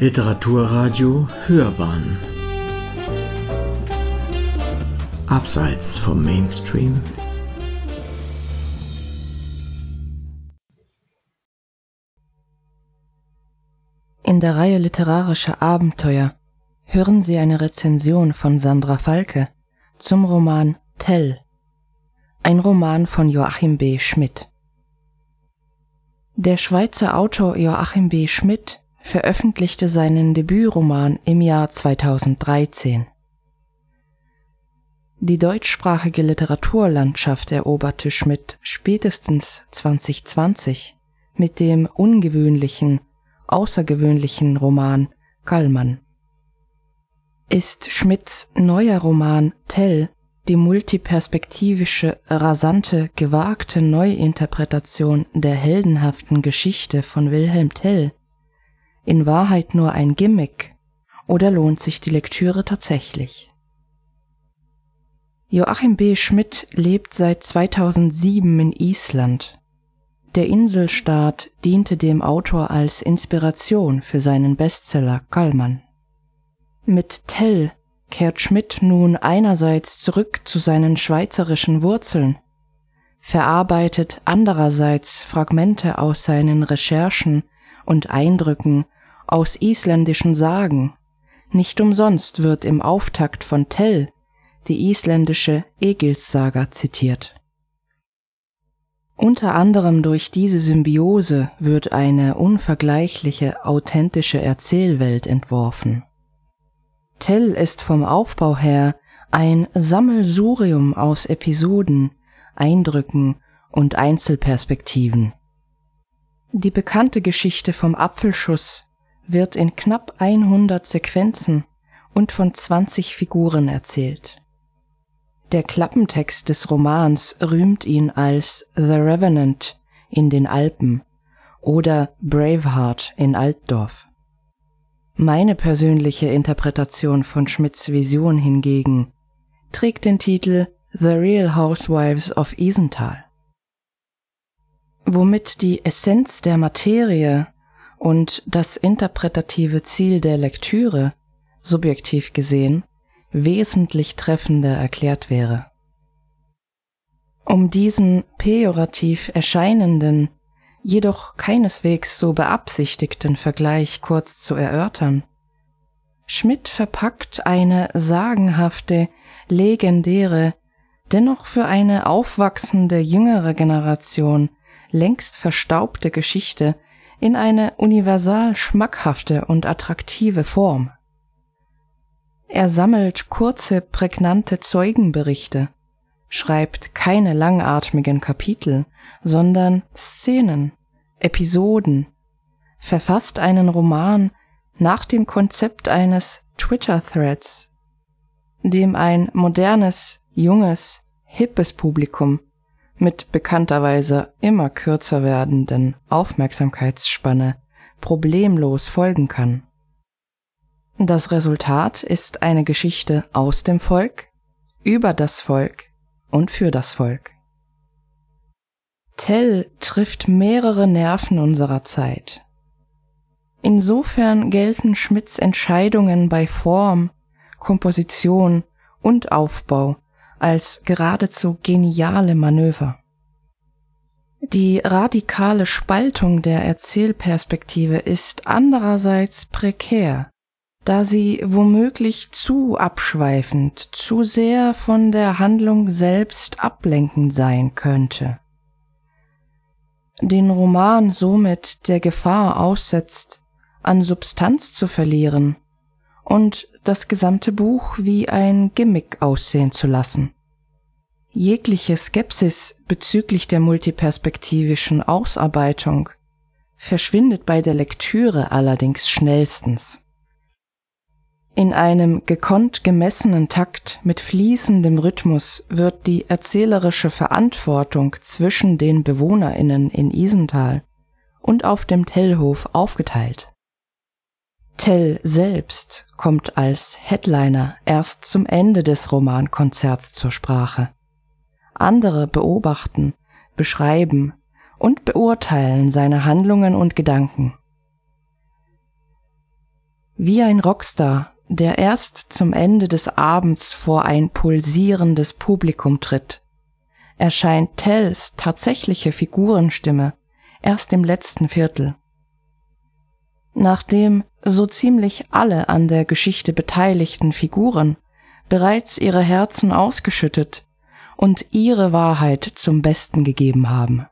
Literaturradio Hörbahn Abseits vom Mainstream In der Reihe literarischer Abenteuer hören Sie eine Rezension von Sandra Falke zum Roman Tell, ein Roman von Joachim B. Schmidt. Der Schweizer Autor Joachim B. Schmidt veröffentlichte seinen Debütroman im Jahr 2013. Die deutschsprachige Literaturlandschaft eroberte Schmidt spätestens 2020 mit dem ungewöhnlichen, außergewöhnlichen Roman Kallmann. Ist Schmidts neuer Roman Tell die multiperspektivische, rasante, gewagte Neuinterpretation der heldenhaften Geschichte von Wilhelm Tell in Wahrheit nur ein Gimmick oder lohnt sich die Lektüre tatsächlich? Joachim B. Schmidt lebt seit 2007 in Island. Der Inselstaat diente dem Autor als Inspiration für seinen Bestseller Kallmann. Mit Tell kehrt Schmidt nun einerseits zurück zu seinen schweizerischen Wurzeln, verarbeitet andererseits Fragmente aus seinen Recherchen und Eindrücken aus isländischen Sagen. Nicht umsonst wird im Auftakt von Tell die isländische Egilssaga zitiert. Unter anderem durch diese Symbiose wird eine unvergleichliche, authentische Erzählwelt entworfen. Tell ist vom Aufbau her ein Sammelsurium aus Episoden, Eindrücken und Einzelperspektiven. Die bekannte Geschichte vom Apfelschuss wird in knapp 100 Sequenzen und von 20 Figuren erzählt. Der Klappentext des Romans rühmt ihn als The Revenant in den Alpen oder Braveheart in Altdorf. Meine persönliche Interpretation von Schmidts Vision hingegen trägt den Titel The Real Housewives of Isenthal. Womit die Essenz der Materie und das interpretative Ziel der Lektüre, subjektiv gesehen, wesentlich treffender erklärt wäre. Um diesen pejorativ erscheinenden jedoch keineswegs so beabsichtigten Vergleich kurz zu erörtern. Schmidt verpackt eine sagenhafte, legendäre, dennoch für eine aufwachsende jüngere Generation längst verstaubte Geschichte in eine universal schmackhafte und attraktive Form. Er sammelt kurze, prägnante Zeugenberichte, schreibt keine langatmigen Kapitel, sondern Szenen, Episoden, verfasst einen Roman nach dem Konzept eines Twitter-Threads, dem ein modernes, junges, hippes Publikum mit bekannterweise immer kürzer werdenden Aufmerksamkeitsspanne problemlos folgen kann. Das Resultat ist eine Geschichte aus dem Volk, über das Volk und für das Volk. Tell trifft mehrere Nerven unserer Zeit. Insofern gelten Schmidts Entscheidungen bei Form, Komposition und Aufbau als geradezu geniale Manöver. Die radikale Spaltung der Erzählperspektive ist andererseits prekär, da sie womöglich zu abschweifend, zu sehr von der Handlung selbst ablenkend sein könnte den Roman somit der Gefahr aussetzt, an Substanz zu verlieren und das gesamte Buch wie ein Gimmick aussehen zu lassen. Jegliche Skepsis bezüglich der multiperspektivischen Ausarbeitung verschwindet bei der Lektüre allerdings schnellstens. In einem gekonnt gemessenen Takt mit fließendem Rhythmus wird die erzählerische Verantwortung zwischen den BewohnerInnen in Isental und auf dem Tellhof aufgeteilt. Tell selbst kommt als Headliner erst zum Ende des Romankonzerts zur Sprache. Andere beobachten, beschreiben und beurteilen seine Handlungen und Gedanken. Wie ein Rockstar, der erst zum Ende des Abends vor ein pulsierendes Publikum tritt, erscheint Tells tatsächliche Figurenstimme erst im letzten Viertel. Nachdem so ziemlich alle an der Geschichte beteiligten Figuren bereits ihre Herzen ausgeschüttet und ihre Wahrheit zum Besten gegeben haben.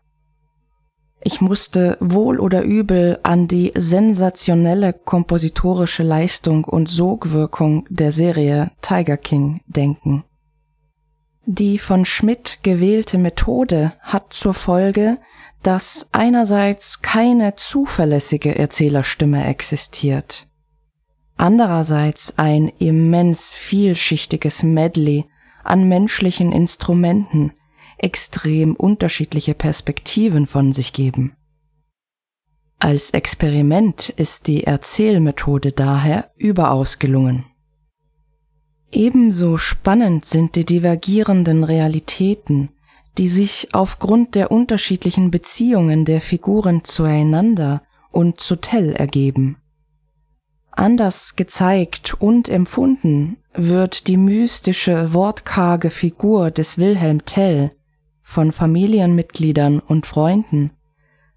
Ich musste wohl oder übel an die sensationelle kompositorische Leistung und Sogwirkung der Serie Tiger King denken. Die von Schmidt gewählte Methode hat zur Folge, dass einerseits keine zuverlässige Erzählerstimme existiert, andererseits ein immens vielschichtiges Medley an menschlichen Instrumenten extrem unterschiedliche Perspektiven von sich geben. Als Experiment ist die Erzählmethode daher überaus gelungen. Ebenso spannend sind die divergierenden Realitäten, die sich aufgrund der unterschiedlichen Beziehungen der Figuren zueinander und zu Tell ergeben. Anders gezeigt und empfunden wird die mystische, wortkarge Figur des Wilhelm Tell von Familienmitgliedern und Freunden,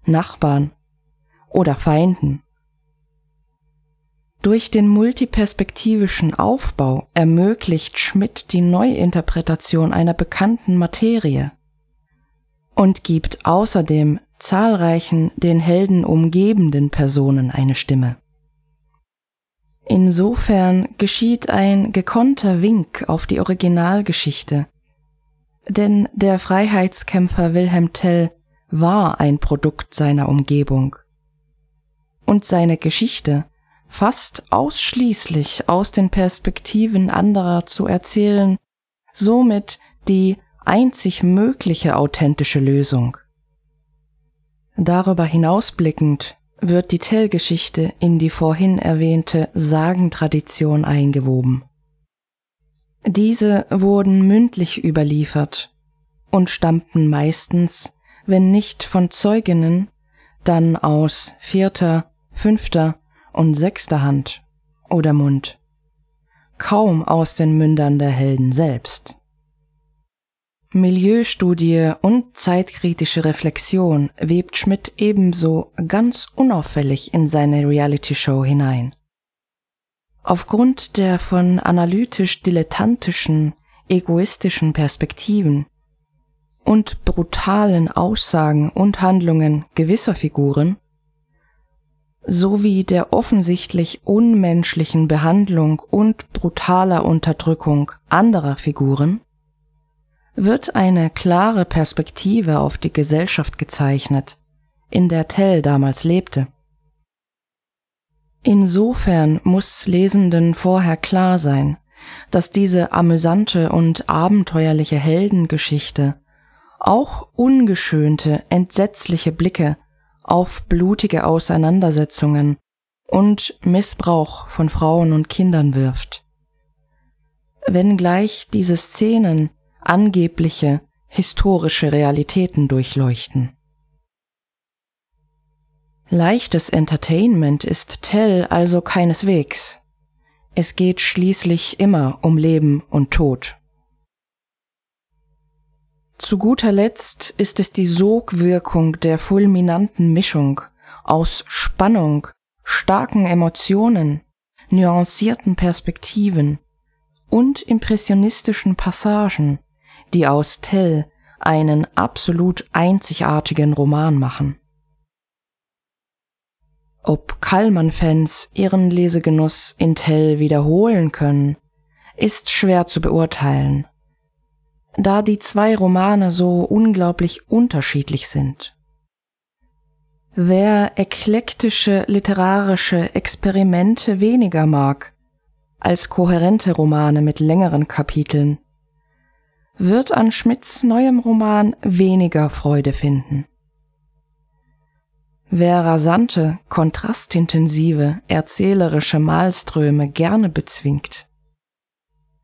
Nachbarn oder Feinden. Durch den multiperspektivischen Aufbau ermöglicht Schmidt die Neuinterpretation einer bekannten Materie und gibt außerdem zahlreichen den Helden umgebenden Personen eine Stimme. Insofern geschieht ein gekonnter Wink auf die Originalgeschichte, denn der Freiheitskämpfer Wilhelm Tell war ein Produkt seiner Umgebung. Und seine Geschichte fast ausschließlich aus den Perspektiven anderer zu erzählen, somit die einzig mögliche authentische Lösung. Darüber hinausblickend wird die Tell-Geschichte in die vorhin erwähnte Sagentradition eingewoben. Diese wurden mündlich überliefert und stammten meistens, wenn nicht von Zeuginnen, dann aus vierter, fünfter und sechster Hand oder Mund, kaum aus den Mündern der Helden selbst. Milieustudie und zeitkritische Reflexion webt Schmidt ebenso ganz unauffällig in seine Reality-Show hinein. Aufgrund der von analytisch-dilettantischen, egoistischen Perspektiven und brutalen Aussagen und Handlungen gewisser Figuren sowie der offensichtlich unmenschlichen Behandlung und brutaler Unterdrückung anderer Figuren wird eine klare Perspektive auf die Gesellschaft gezeichnet, in der Tell damals lebte. Insofern muss Lesenden vorher klar sein, dass diese amüsante und abenteuerliche Heldengeschichte auch ungeschönte, entsetzliche Blicke auf blutige Auseinandersetzungen und Missbrauch von Frauen und Kindern wirft. Wenngleich diese Szenen angebliche historische Realitäten durchleuchten. Leichtes Entertainment ist Tell also keineswegs. Es geht schließlich immer um Leben und Tod. Zu guter Letzt ist es die Sogwirkung der fulminanten Mischung aus Spannung, starken Emotionen, nuancierten Perspektiven und impressionistischen Passagen, die aus Tell einen absolut einzigartigen Roman machen. Ob Kallmann-Fans ihren Lesegenuss in Tell wiederholen können, ist schwer zu beurteilen, da die zwei Romane so unglaublich unterschiedlich sind. Wer eklektische literarische Experimente weniger mag als kohärente Romane mit längeren Kapiteln, wird an Schmidts neuem Roman weniger Freude finden. Wer rasante, kontrastintensive, erzählerische Malströme gerne bezwingt,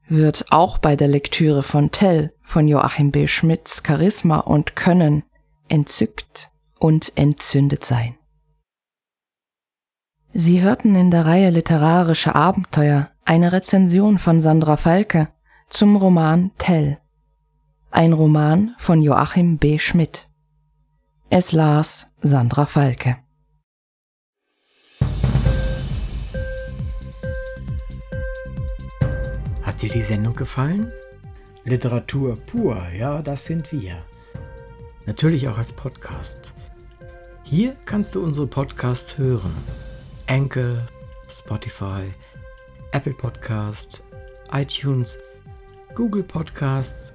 wird auch bei der Lektüre von Tell von Joachim B. Schmidts Charisma und Können entzückt und entzündet sein. Sie hörten in der Reihe Literarische Abenteuer eine Rezension von Sandra Falke zum Roman Tell. Ein Roman von Joachim B. Schmidt. Es las Sandra Falke. Hat dir die Sendung gefallen? Literatur pur, ja, das sind wir. Natürlich auch als Podcast. Hier kannst du unsere Podcasts hören. Anchor, Spotify, Apple Podcast, iTunes, Google Podcasts,